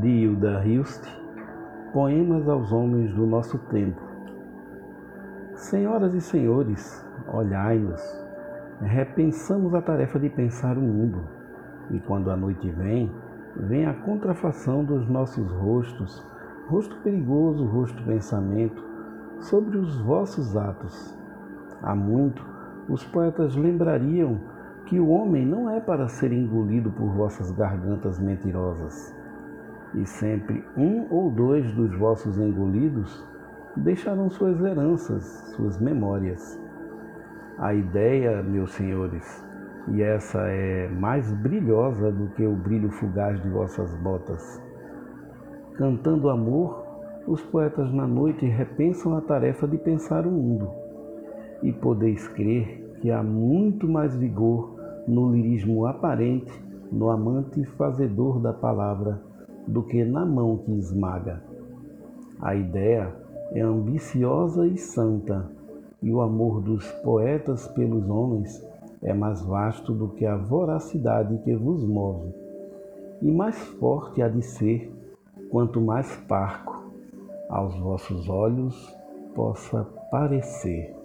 de Hilda Hilst, Poemas aos Homens do Nosso Tempo. Senhoras e senhores, olhai-nos, repensamos a tarefa de pensar o mundo, e quando a noite vem, vem a contrafação dos nossos rostos, rosto perigoso, rosto pensamento, sobre os vossos atos. Há muito, os poetas lembrariam que o homem não é para ser engolido por vossas gargantas mentirosas e sempre um ou dois dos vossos engolidos deixarão suas heranças, suas memórias. A ideia, meus senhores, e essa é mais brilhosa do que o brilho fugaz de vossas botas. Cantando amor, os poetas na noite repensam a tarefa de pensar o mundo. E podeis crer que há muito mais vigor no lirismo aparente, no amante fazedor da palavra do que na mão que esmaga. A ideia é ambiciosa e santa, e o amor dos poetas pelos homens é mais vasto do que a voracidade que vos move, e mais forte há de ser, quanto mais parco aos vossos olhos possa parecer.